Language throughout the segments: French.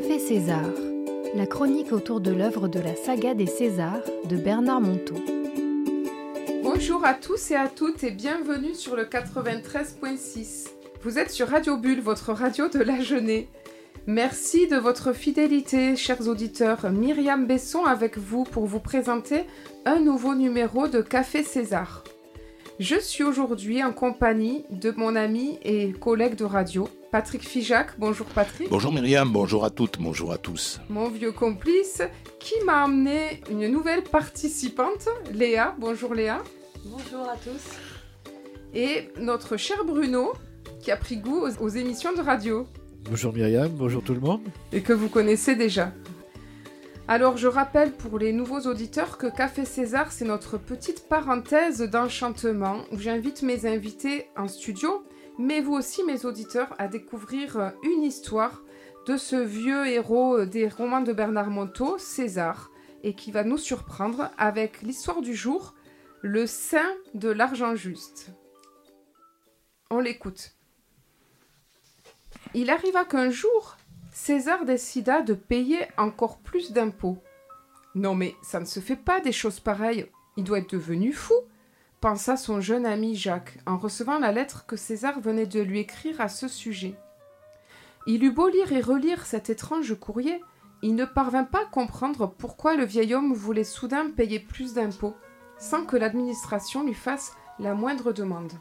Café César, la chronique autour de l'œuvre de la saga des Césars de Bernard Monteau. Bonjour à tous et à toutes et bienvenue sur le 93.6. Vous êtes sur Radio Bulle, votre radio de la jeunesse. Merci de votre fidélité, chers auditeurs. Myriam Besson avec vous pour vous présenter un nouveau numéro de Café César. Je suis aujourd'hui en compagnie de mon ami et collègue de radio, Patrick Fijac. Bonjour Patrick. Bonjour Myriam, bonjour à toutes, bonjour à tous. Mon vieux complice qui m'a amené une nouvelle participante, Léa. Bonjour Léa. Bonjour à tous. Et notre cher Bruno qui a pris goût aux, aux émissions de radio Bonjour Myriam, bonjour tout le monde. et que vous connaissez déjà. Alors je rappelle pour les nouveaux auditeurs que Café César c'est notre petite parenthèse d'enchantement où j'invite mes invités en studio, mais vous aussi mes auditeurs à découvrir euh, une histoire de ce vieux héros euh, des romans de Bernard Monteau, César, et qui va nous surprendre avec l'histoire du jour, le saint de l'argent juste. On l'écoute. Il arriva qu'un jour, César décida de payer encore plus d'impôts. Non mais ça ne se fait pas des choses pareilles, il doit être devenu fou, pensa son jeune ami Jacques en recevant la lettre que César venait de lui écrire à ce sujet. Il eut beau lire et relire cet étrange courrier, il ne parvint pas à comprendre pourquoi le vieil homme voulait soudain payer plus d'impôts, sans que l'administration lui fasse la moindre demande.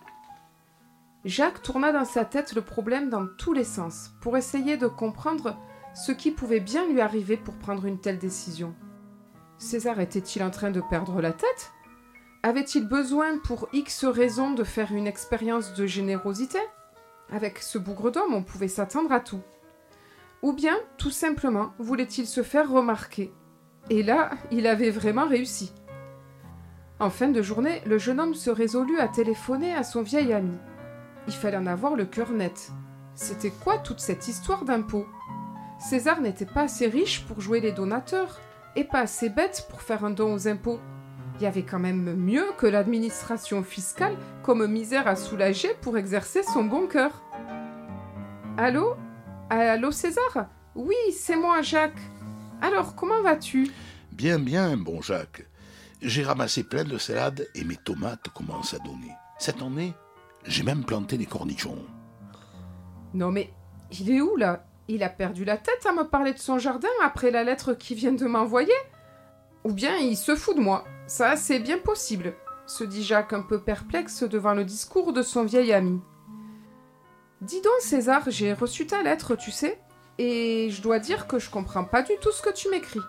Jacques tourna dans sa tête le problème dans tous les sens, pour essayer de comprendre ce qui pouvait bien lui arriver pour prendre une telle décision. César était-il en train de perdre la tête? Avait-il besoin pour X raisons de faire une expérience de générosité? Avec ce bougre d'homme, on pouvait s'attendre à tout. Ou bien, tout simplement, voulait-il se faire remarquer? Et là, il avait vraiment réussi. En fin de journée, le jeune homme se résolut à téléphoner à son vieil ami. Il fallait en avoir le cœur net. C'était quoi toute cette histoire d'impôts? César n'était pas assez riche pour jouer les donateurs, et pas assez bête pour faire un don aux impôts. Il y avait quand même mieux que l'administration fiscale comme misère à soulager pour exercer son bon cœur. Allô? Allô César? Oui, c'est moi, Jacques. Alors, comment vas-tu? Bien, bien, bon Jacques. J'ai ramassé plein de salades et mes tomates commencent à donner. Cette année, j'ai même planté des cornichons. Non mais, il est où là? Il a perdu la tête à me parler de son jardin après la lettre qu'il vient de m'envoyer? Ou bien il se fout de moi? Ça, c'est bien possible, se dit Jacques un peu perplexe devant le discours de son vieil ami. Dis donc César, j'ai reçu ta lettre, tu sais, et je dois dire que je comprends pas du tout ce que tu m'écris.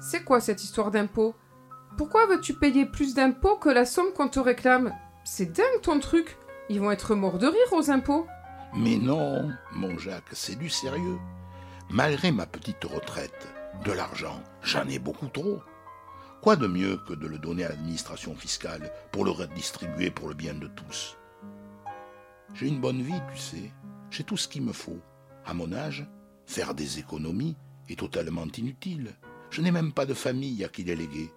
C'est quoi cette histoire d'impôts? Pourquoi veux-tu payer plus d'impôts que la somme qu'on te réclame? C'est dingue ton truc Ils vont être morts de rire aux impôts Mais non, mon Jacques, c'est du sérieux. Malgré ma petite retraite, de l'argent, j'en ai beaucoup trop. Quoi de mieux que de le donner à l'administration fiscale pour le redistribuer pour le bien de tous? J'ai une bonne vie, tu sais. J'ai tout ce qu'il me faut. À mon âge, faire des économies est totalement inutile. Je n'ai même pas de famille à qui les léguer.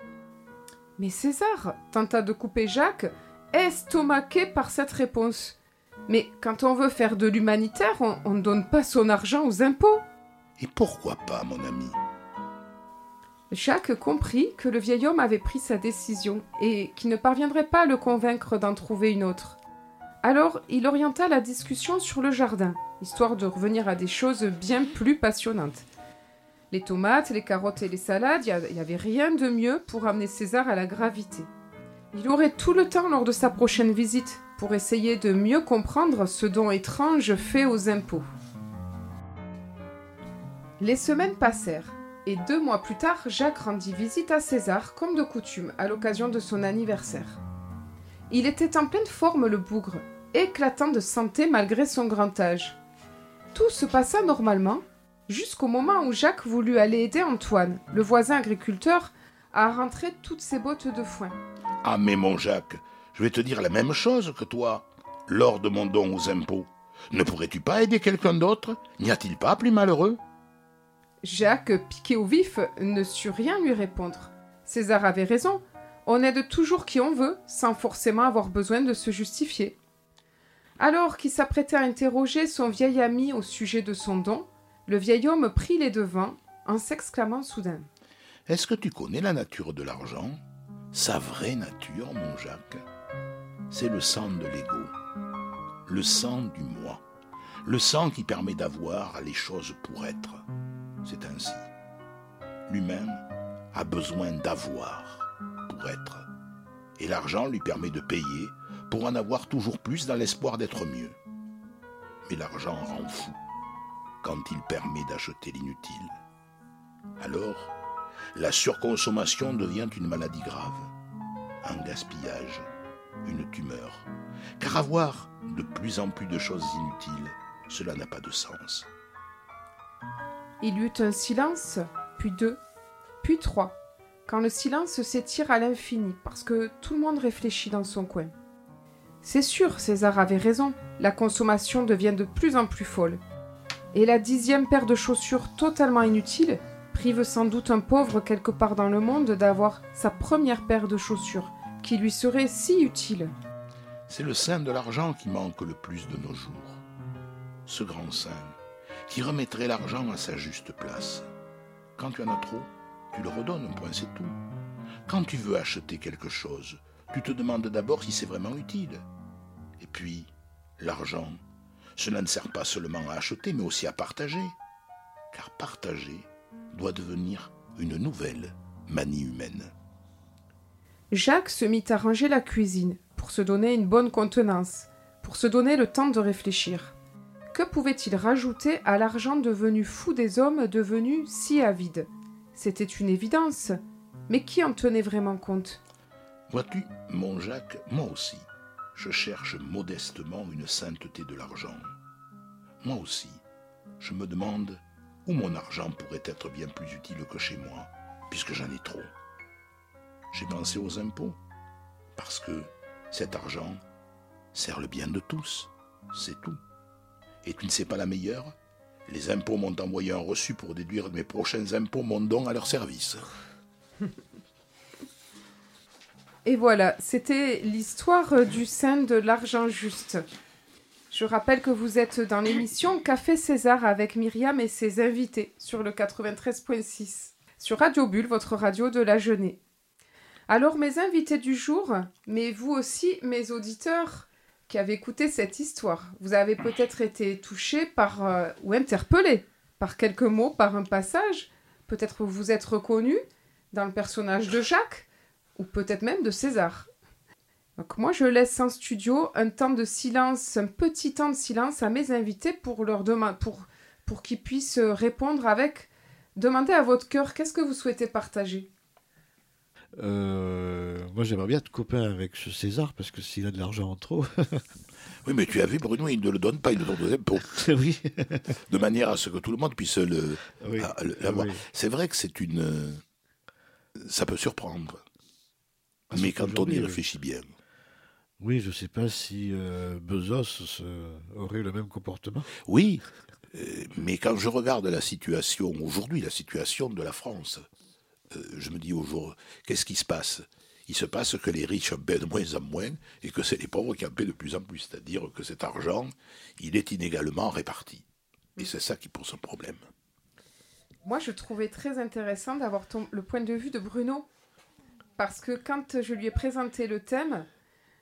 Mais César, tenta de couper Jacques, estomaqué par cette réponse. Mais quand on veut faire de l'humanitaire, on, ne donne pas son argent aux impôts. Et pourquoi pas, mon ami? Jacques comprit que le vieil homme avait pris sa décision et qu'il ne parviendrait pas à le convaincre d'en trouver une autre. Alors il orienta la discussion sur le jardin, histoire de revenir à des choses bien plus passionnantes. Les tomates, les carottes et les salades, il n'y avait rien de mieux pour amener César à la gravité. Il aurait tout le temps lors de sa prochaine visite pour essayer de mieux comprendre ce don étrange fait aux impôts. Les semaines passèrent, et deux mois plus tard, Jacques rendit visite à César, comme de coutume, à l'occasion de son anniversaire. Il était en pleine forme, le bougre, éclatant de santé malgré son grand âge. Tout se passa normalement, jusqu'au moment où Jacques voulut aller aider Antoine, le voisin agriculteur, à rentrer toutes ses bottes de foin. Ah, mais mon Jacques, je vais te dire la même chose que toi, lors de mon don aux impôts. Ne pourrais-tu pas aider quelqu'un d'autre? N'y a-t-il pas plus malheureux? Jacques, piqué au vif, ne sut rien lui répondre. César avait raison. On aide toujours qui on veut, sans forcément avoir besoin de se justifier. Alors qu'il s'apprêtait à interroger son vieil ami au sujet de son don, le vieil homme prit les devants en s'exclamant soudain. Est-ce que tu connais la nature de l'argent? Sa vraie nature, mon Jacques C'est le sang de l'ego, le sang du moi, le sang qui permet d'avoir les choses pour être. C'est ainsi. L'humain a besoin d'avoir pour être. Et l'argent lui permet de payer pour en avoir toujours plus dans l'espoir d'être mieux. Mais l'argent rend fou quand il permet d'acheter l'inutile. Alors, la surconsommation devient une maladie grave, un gaspillage, une tumeur. Car avoir de plus en plus de choses inutiles, cela n'a pas de sens. Il y eut un silence, puis deux, puis trois, quand le silence s'étire à l'infini, parce que tout le monde réfléchit dans son coin. C'est sûr, César avait raison, la consommation devient de plus en plus folle. Et la dixième paire de chaussures totalement inutile prive sans doute un pauvre quelque part dans le monde d'avoir sa première paire de chaussures, qui lui serait si utile. C'est le sein de l'argent qui manque le plus de nos jours. Ce grand sein, qui remettrait l'argent à sa juste place. Quand tu en as trop, tu le redonnes, un point c'est tout. Quand tu veux acheter quelque chose, tu te demandes d'abord si c'est vraiment utile. Et puis, l'argent, cela ne sert pas seulement à acheter, mais aussi à partager. Car partager doit devenir une nouvelle manie humaine. Jacques se mit à ranger la cuisine pour se donner une bonne contenance, pour se donner le temps de réfléchir. Que pouvait-il rajouter à l'argent devenu fou des hommes devenus si avides C'était une évidence, mais qui en tenait vraiment compte? Vois-tu, mon Jacques, moi aussi, je cherche modestement une sainteté de l'argent. Moi aussi, je me demande mon argent pourrait être bien plus utile que chez moi, puisque j'en ai trop? J'ai pensé aux impôts, parce que cet argent sert le bien de tous, c'est tout. Et tu ne sais pas la meilleure? Les impôts m'ont envoyé un reçu pour déduire mes prochains impôts mon don à leur service. Et voilà, c'était l'histoire du sein de l'argent juste. Je rappelle que vous êtes dans l'émission Café César avec Myriam et ses invités sur le 93.6, sur Radio Bulle, votre radio de la jeunesse. Alors mes invités du jour, mais vous aussi, mes auditeurs qui avez écouté cette histoire, vous avez peut-être été touchés par euh, ou interpellés par quelques mots, par un passage. Peut-être vous vous êtes reconnus dans le personnage de Jacques ou peut-être même de César. Donc moi, je laisse en studio un temps de silence, un petit temps de silence à mes invités pour leur demander, pour, pour qu'ils puissent répondre avec, demandez à votre cœur qu'est-ce que vous souhaitez partager? Euh, moi, j'aimerais bien être copain avec ce César parce que s'il a de l'argent en trop. oui, mais tu as vu, Bruno, il ne le donne pas, il le donne aux impôts. oui. de manière à ce que tout le monde puisse le, Oui. à- le- l'avoir. Oui. C'est vrai que c'est une. Ça peut surprendre. Ah, mais quand on y réfléchit bien. Oui, je ne sais pas si euh, Bezos euh, aurait le même comportement. Oui, euh, mais quand je regarde la situation aujourd'hui, la situation de la France, je me dis au jour, qu'est-ce qui se passe? Il se passe que les riches en paient de moins en moins et que c'est les pauvres qui en paient de plus en plus. C'est-à-dire que cet argent, il est inégalement réparti. Et c'est ça qui pose un problème. Moi, je trouvais très intéressant d'avoir ton- le point de vue de Bruno. Parce que quand je lui ai présenté le thème,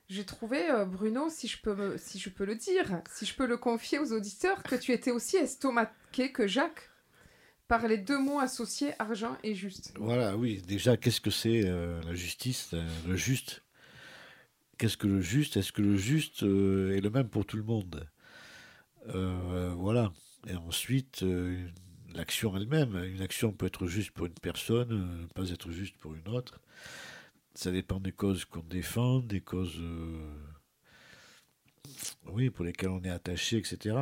j'ai trouvé, euh, Bruno, si je, peux si je peux le dire, si je peux le confier aux auditeurs, que tu étais aussi estomaqué que Jacques par les deux mots associés argent et juste. Voilà, oui. Déjà, qu'est-ce que c'est euh, la justice, euh, le juste? Qu'est-ce que le juste? Est-ce que le juste est le même pour tout le monde? Voilà. Et ensuite, l'action elle-même. Une action peut être juste pour une personne, pas être juste pour une autre. Ça dépend des causes qu'on défend, des causes, euh, oui, pour lesquelles on est attaché, etc.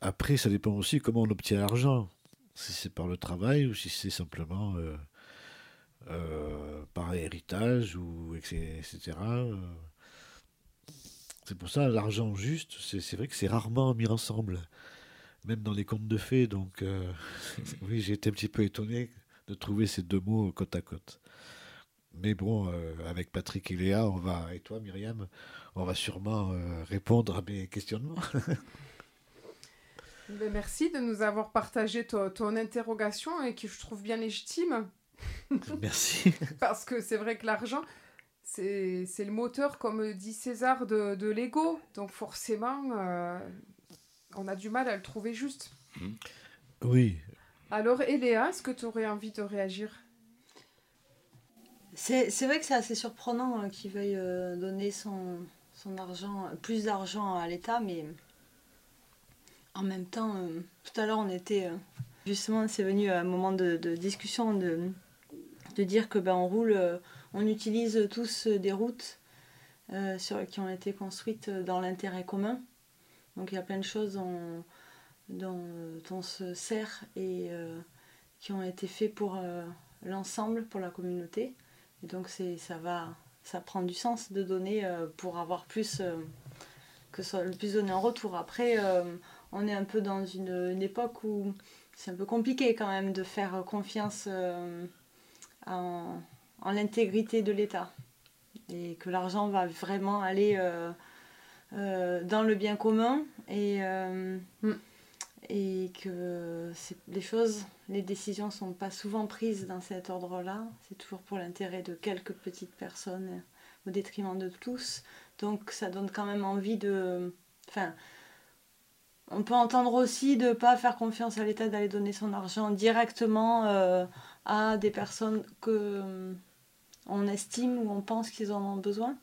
Après, ça dépend aussi comment on obtient l'argent. Si c'est par le travail ou si c'est simplement euh, euh, par héritage ou etc. C'est pour ça l'argent juste, c'est vrai que c'est rarement mis ensemble, même dans les contes de fées. Donc oui, j'ai été un petit peu étonné de trouver ces deux mots côte à côte. Mais bon, euh, avec Patrick et Léa, on va, et toi Myriam, on va sûrement euh, répondre à mes questionnements. Ben, merci de nous avoir partagé ton, ton interrogation et que je trouve bien légitime. Merci. Parce que c'est vrai que l'argent, c'est c'est le moteur, comme dit César, de, de l'ego. Donc forcément, euh, on a du mal à le trouver juste. Oui. Alors, Eléa, est-ce que tu aurais envie de réagir? C'est vrai que c'est assez surprenant euh, qu'il veuille euh, donner son, son argent, plus d'argent à l'État, mais en même temps, euh, tout à l'heure, on était. euh, justement, c'est venu un moment de, discussion de, de dire que ben, on roule, on utilise tous des routes sur, qui ont été construites dans l'intérêt commun. Donc il y a plein de choses dont, dont on se sert et qui ont été faits pour l'ensemble, pour la communauté. Donc c'est ça va ça prend du sens de donner euh, pour avoir plus euh, que soit le plus donné en retour. Après euh, on est un peu dans une, époque où c'est un peu compliqué quand même de faire confiance euh, en, l'intégrité de l'État et que l'argent va vraiment aller dans le bien commun. Et que les choses, les décisions sont pas souvent prises dans cet ordre-là. C'est toujours pour l'intérêt de quelques petites personnes au détriment de tous. Donc ça donne quand même envie de... Enfin, on peut entendre aussi de ne pas faire confiance à l'État d'aller donner son argent directement euh, à des personnes que on estime ou on pense qu'ils en ont besoin.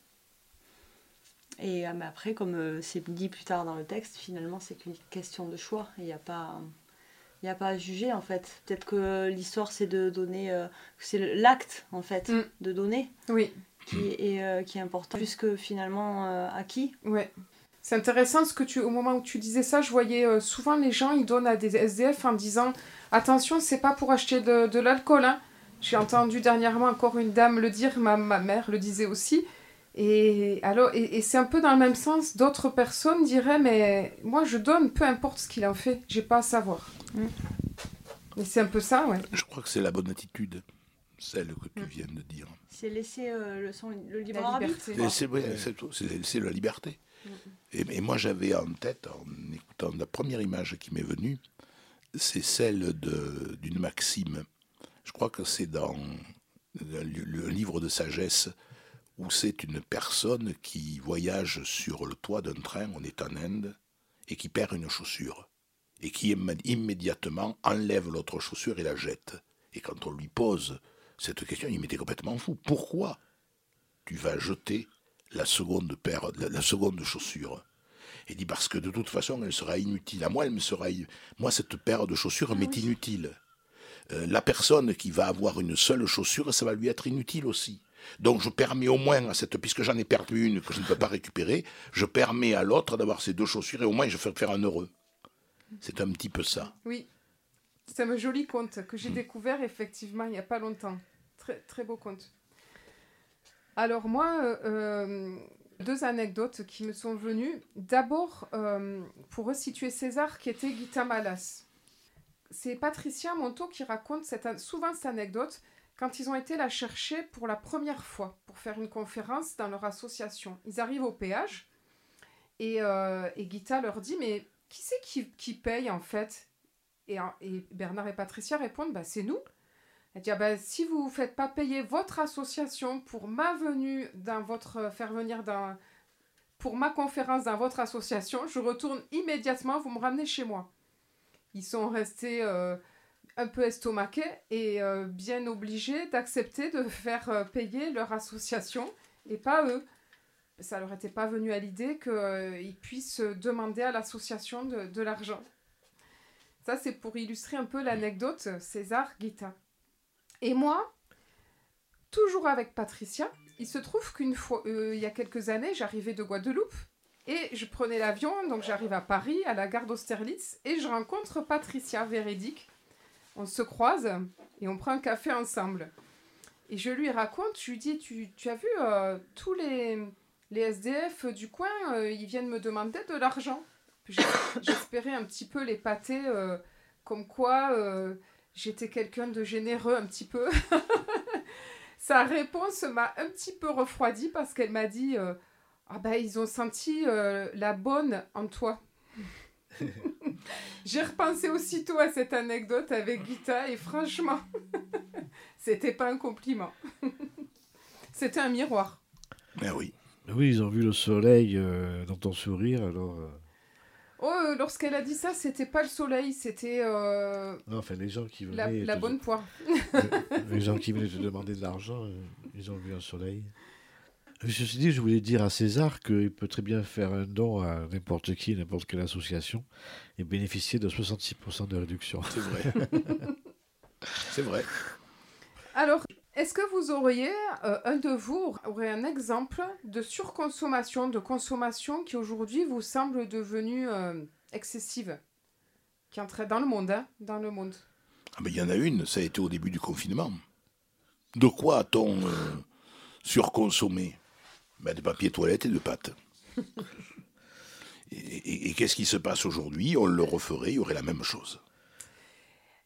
Et euh, mais après, comme euh, c'est dit plus tard dans le texte, finalement, c'est qu'une question de choix. Il n'y a pas, il a pas à juger en fait. Peut-être que l'histoire, c'est de donner, euh, c'est l'acte en fait Mm. de donner Oui, qui est, qui est important, plus que finalement à qui. ouais. C'est intéressant ce que tu, au moment où tu disais ça, je voyais souvent les gens, ils donnent à des SDF en disant attention, c'est pas pour acheter de, de l'alcool. Hein. J'ai entendu dernièrement encore une dame le dire, ma, ma mère le disait aussi. Et, alors, et, et c'est un peu dans le même sens, d'autres personnes diraient mais moi je donne, peu importe ce qu'il en fait, j'ai pas à savoir. Mm. Et c'est un peu ça, ouais. Je crois que c'est la bonne attitude, celle que tu Mm. viens de dire. C'est laisser euh, le, son, le libre La arbitre. C'est c'est la liberté. Et, et moi, j'avais en tête, en écoutant la première image qui m'est venue, c'est celle de- d'une maxime. Je crois que c'est dans le, le livre de sagesse où c'est une personne qui voyage sur le toit d'un train, on est en Inde, et qui perd une chaussure. Et qui immédiatement enlève l'autre chaussure et la jette. Et quand on lui pose cette question, il m'était complètement fou. Pourquoi tu vas jeter la seconde paire, la, la seconde chaussure? Il dit parce que de toute façon, elle sera inutile. À moi, elle me sera, moi cette paire de chaussures m'est inutile. Euh, la personne qui va avoir une seule chaussure, ça va lui être inutile aussi. Donc je permets au moins à cette, puisque j'en ai perdu une que je ne peux pas récupérer, je permets à l'autre d'avoir ces deux chaussures et au moins je fais faire un heureux. C'est un petit peu ça. Oui, c'est un joli conte que j'ai découvert effectivement il n'y a pas longtemps. Très, très beau conte. Alors moi, euh, deux anecdotes qui me sont venues. D'abord, euh, pour resituer César qui était Guita Malas. C'est Patricia Monto qui raconte cette souvent cette anecdote quand ils ont été la chercher pour la première fois pour faire une conférence dans leur association. Ils arrivent au péage et, euh, et Guita leur dit mais qui c'est qui, qui paye en fait? Et, et Bernard et Patricia répondent bah, c'est nous. Elle dit ah bah, si vous ne faites pas payer votre association pour ma venue dans votre faire venir dans pour ma conférence dans votre association, je retourne immédiatement, vous me ramenez chez moi. Ils sont restés euh, un peu estomaqués et euh, bien obligés d'accepter de faire euh, payer leur association et pas eux. Ça leur était pas venu à l'idée qu'ils puissent demander à l'association de, de l'argent. Ça, c'est pour illustrer un peu l'anecdote César Guita. Et moi, toujours avec Patricia, il se trouve qu'une fois, euh, il y a quelques années, j'arrivais de Guadeloupe et je prenais l'avion, donc j'arrive à Paris, à la gare d'Austerlitz, et je rencontre Patricia Véridique. On se croise et on prend un café ensemble. Et je lui raconte, je lui dis, tu, as vu euh, tous les, les SDF du coin, euh, ils viennent me demander de l'argent. J'espérais un petit peu les pâter, euh, comme quoi j'étais quelqu'un de généreux un petit peu. Sa réponse m'a un petit peu refroidi parce qu'elle m'a dit Ah ben ils ont senti la bonne en toi. J'ai repensé aussitôt à cette anecdote avec Gita et franchement, c'était pas un compliment. c'était un miroir. Ben oui. Oui, ils ont vu le soleil euh, dans ton sourire, alors. euh, Oh, euh, lorsqu'elle a dit ça, c'était pas le soleil, c'était euh, Non, enfin, les gens qui la, venaient. la te- bonne poire. Les gens qui venaient te demander de l'argent, euh, ils ont vu un soleil. Suis dit, je voulais dire à César qu'il peut très bien faire un don à n'importe qui, n'importe quelle association, et bénéficier de 66% de réduction. C'est vrai. C'est vrai. Alors, est-ce que vous auriez, euh, un de vous aurait un exemple de surconsommation, de consommation qui aujourd'hui vous semble devenue euh, excessive Qui entrait dans le monde, hein Dans le monde? Ah, il y en a une, ça a été au début du confinement. De quoi a-t-on euh, surconsommé? Ben, De papier toilette et de pâtes. Et, et- et qu'est-ce qui se passe aujourd'hui? On le referait, il y aurait la même chose.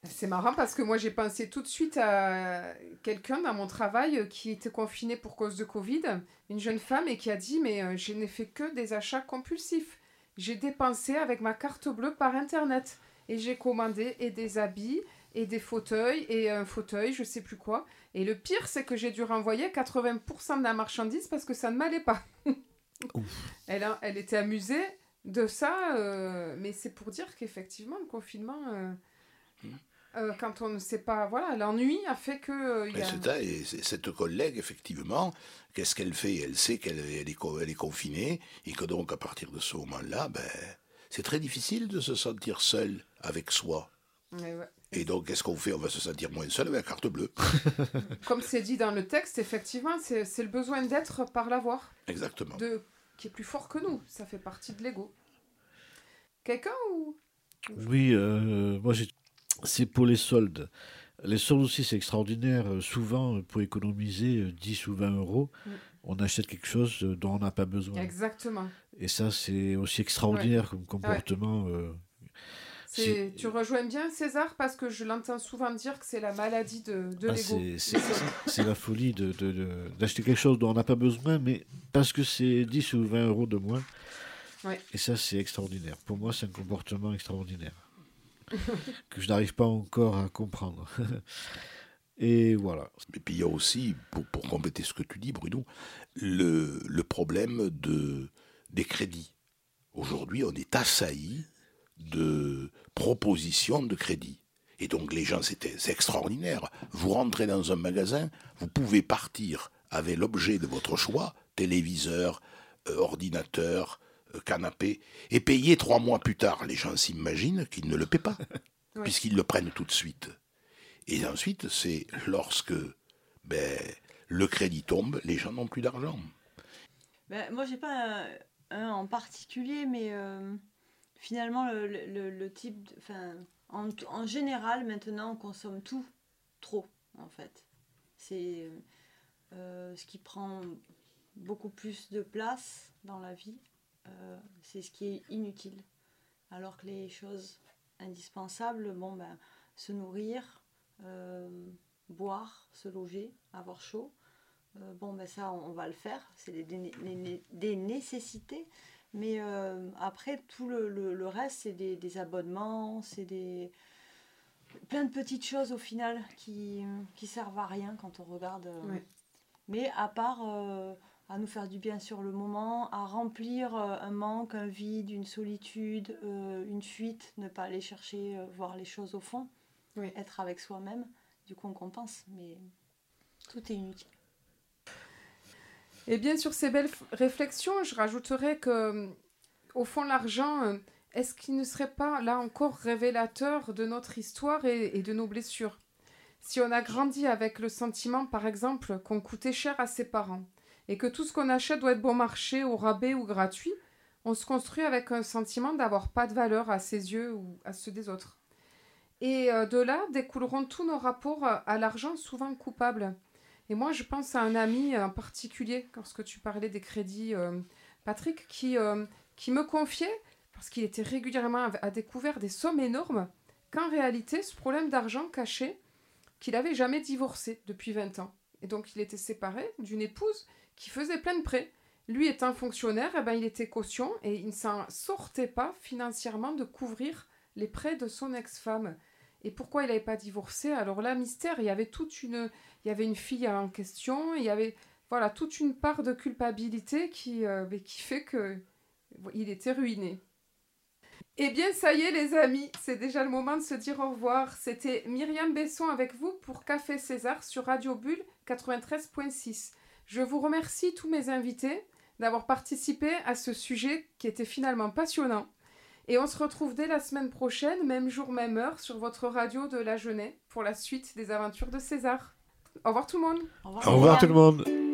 C'est marrant parce que moi j'ai pensé tout de suite à quelqu'un dans mon travail qui était confiné pour cause de Covid, une jeune femme et qui a dit mais euh, je n'ai fait que des achats compulsifs. J'ai dépensé avec ma carte bleue par internet et j'ai commandé et des habits et des fauteuils et un fauteuil, je sais plus quoi. Et le pire c'est que j'ai dû renvoyer 80% de la marchandise parce que ça ne m'allait pas. elle, a- elle était amusée de ça, euh, mais c'est pour dire qu'effectivement le confinement... euh, euh, quand on ne sait pas, voilà, l'ennui a fait que y a... et cette collègue, effectivement, qu'est-ce qu'elle fait? Elle sait qu'elle elle est, co- elle est confinée, et que donc, à partir de ce moment-là, ben, c'est très difficile de se sentir seul avec soi. Ouais. Et donc, qu'est-ce qu'on fait? On va se sentir moins seul avec la carte bleue. Comme c'est dit dans le texte, effectivement, c'est le besoin d'être par l'avoir, Exactement. de qui est plus fort que nous. Ça fait partie de l'ego. Quelqu'un ou? Oui, euh, moi j'ai. C'est pour les soldes. Les soldes aussi, c'est extraordinaire. Euh, Souvent, euh, pour économiser euh, 10 ou 20 euros, Mm. on achète quelque chose euh, dont on n'a pas besoin. Exactement. Et ça, c'est aussi extraordinaire comme comportement. euh, Tu rejoins bien César parce que je l'entends souvent dire que c'est la maladie de, de ah, l'ego. c'est- la folie de- de- de- d'acheter quelque chose dont on n'a pas besoin, mais parce que c'est 10 ou 20 euros de moins. Ouais. Et ça, c'est extraordinaire. Pour moi, c'est un comportement extraordinaire que je n'arrive pas encore à comprendre. Et voilà. Et puis il y a aussi, pour, pour compléter ce que tu dis, Bruno, le, le problème de, des crédits. Aujourd'hui, on est assailli de propositions de crédit. Et donc les gens, c'était extraordinaire. Vous rentrez dans un magasin, vous pouvez partir avec l'objet de votre choix, téléviseur, euh, ordinateur, euh, canapé, et payer trois mois plus tard. Les gens s'imaginent qu'ils ne le paient pas, Ouais. puisqu'ils le prennent tout de suite. Et ensuite, c'est lorsque ben, le crédit tombe, les gens n'ont plus d'argent. Ben, moi, j'ai pas un, un en particulier, mais euh, finalement, le, le- type. en, en général, maintenant, on consomme tout trop, en fait. C'est euh, ce qui prend beaucoup plus de place dans la vie. euh, c'est ce qui est inutile. Alors que les choses indispensables, bon, ben, se nourrir, euh, boire, se loger, avoir chaud. Euh, bon, ben ça, on, va le faire. C'est des- des nécessités. Mais euh, après, tout le, le- le reste, c'est des, des abonnements, c'est des. plein de petites choses au final qui, qui servent à rien quand on regarde. euh, Ouais. Mais à part euh, à nous faire du bien sur le moment, à remplir un manque, un vide, une solitude, euh, une fuite, ne pas aller chercher, voir les choses au fond, être avec soi-même. Du coup, on compense, mais tout est inutile. Et bien sur ces belles réflexions, je rajouterais que, au fond, l'argent, euh, est-ce qu'il ne serait pas, là encore, révélateur de notre histoire et, et de nos blessures? Si on a grandi avec le sentiment, par exemple, qu'on coûtait cher à ses parents, et que tout ce qu'on achète doit être bon marché, au rabais ou gratuit, on se construit avec un sentiment d'avoir pas de valeur à ses yeux ou à ceux des autres. Et euh, de là découleront tous nos rapports à l'argent, souvent coupables. Et moi, je pense à un ami en particulier, lorsque tu parlais des crédits, euh, Patrick, qui, euh, qui me confiait, parce qu'il était régulièrement à, découvert des sommes énormes, qu'en réalité, ce problème d'argent cachait qu'il n'avait jamais divorcé depuis 20 ans. Et donc, il était séparé d'une épouse qui faisait plein de prêts. Lui étant fonctionnaire, eh ben, il était caution et il ne s'en sortait pas financièrement de couvrir les prêts de son ex-femme. Et pourquoi il n'avait pas divorcé? Alors là, mystère, il y avait toute une, il y avait une fille en question, il y avait voilà toute une part de culpabilité qui, euh, qui fait que il était ruiné. Eh bien, ça y est, les amis, c'est déjà le moment de se dire au revoir. C'était Myriam Besson avec vous pour Café César sur Radio Bulle 93.6. Je vous remercie tous mes invités d'avoir participé à ce sujet qui était finalement passionnant. Et on se retrouve dès la semaine prochaine, même jour, même heure, sur votre radio de la Jeunesse pour la suite des aventures de César. Au revoir tout le monde. Au revoir, Au revoir tout le monde.